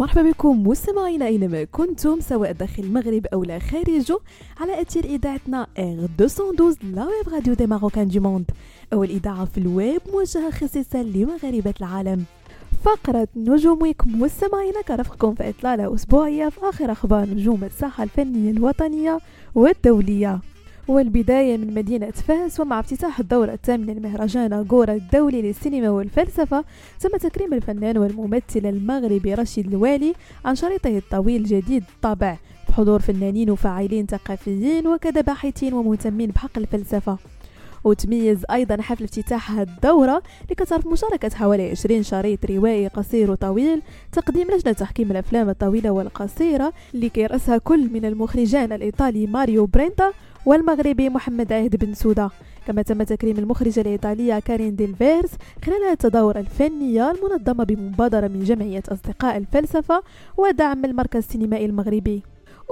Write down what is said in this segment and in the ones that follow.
مرحبا بكم مستمعينا اينما كنتم سواء داخل المغرب أو لا خارجه على أثير إذاعتنا R212 la web radio des Marocains du monde. أول إذاعة في الويب موجهة خصيصا لمغاربة العالم. فقرة نجوم week مستمعينا كرفقكم في إطلالة أسبوعية في آخر أخبار نجوم الساحة الفنية الوطنية والدولية. والبداية من مدينة فاس ومع افتتاح الدورة الثامنة لمهرجان أغورا الدولي للسينما والفلسفة تم تكريم الفنان والممثل المغربي رشيد الوالي عن شريطه الطويل جديد الطابع بحضور فنانين وفاعلين ثقافيين وكذا باحثين ومهتمين بحق الفلسفة. وتميز أيضا حفل افتتاح الدورة لكثرة مشاركة حوالي 20 شريط روائي قصير وطويل تقديم لجنة تحكيم الأفلام الطويلة والقصيرة اللي كيرأسها كل من المخرجان الإيطالي ماريو برينتا والمغربي محمد عهد بن سودا. كما تم تكريم المخرجة الإيطالية كارين ديلفيرز خلال التظاهرة الفنية المنظمة بمبادرة من جمعية أصدقاء الفلسفة ودعم المركز السينمائي المغربي.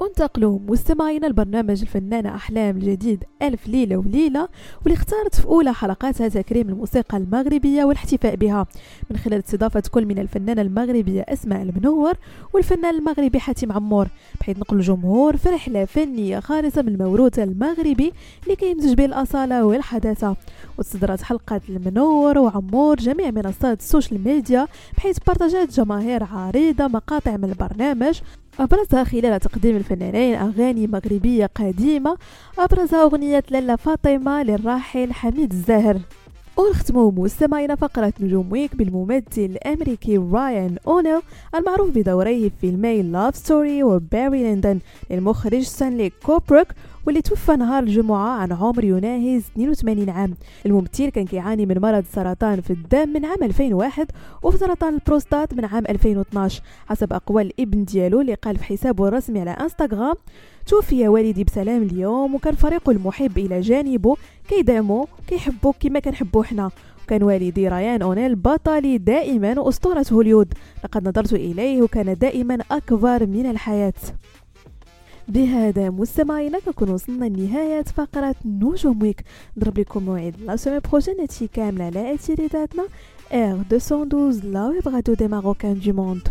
ننتقلو مستمعينا لبرنامج الفنانة أحلام الجديد ألف ليلة وليلة واللي اختارت في أولى حلقاتها تكريم الموسيقى المغربية والاحتفاء بها. من خلال استضافة كل من الفنانة المغربية أسماء المنور والفنان المغربي حاتم عمور بحيث نقل الجمهور في رحلة فنية خالصة من الموروث المغربي اللي كيمزج بين الأصالة والحداثة. وتصدرت حلقة المنور وعمور جميع منصات ال social media بحيث بارطاجات جماهير عريضة مقاطع من البرنامج أبرزها خلال تقديم الفنانين أغاني مغربية قديمة أبرزها أغنية لالا فاطمة للراحل حميد الزاهر. ونختمو مستمعينا فقرة نجوم week بالممثل الأمريكي رايان أونيل المعروف بدوره في فيلمي Love Story و Barry Lyndon للمخرج ستانلي كوبريك واللي توفى نهار الجمعة عن عمر يناهز 82 عام. الممثل كان كيعاني من مرض سرطان في الدم من عام 2001 وسرطان البروستات من عام 2012 حسب أقوال الابن ديالو اللي قال في حسابه الرسمي على إنستغرام توفي والدي بسلام اليوم وكان فريقه المحب إلى جانبه كيدعمو كيحبو كما كنحبو حنا. كان والدي رايان أونيل بطلي دائما وأسطورة هوليوود لقد نظرت إليه وكان دائما أكبر من الحياة. بهذا مستمعينا كنكون وصلنا لنهاية فقرة نجوم week. نضرب لكم موعد la semaine prochaine هادشي كامل على أثير إذاعتنا R212 la web radio des Marocains du monde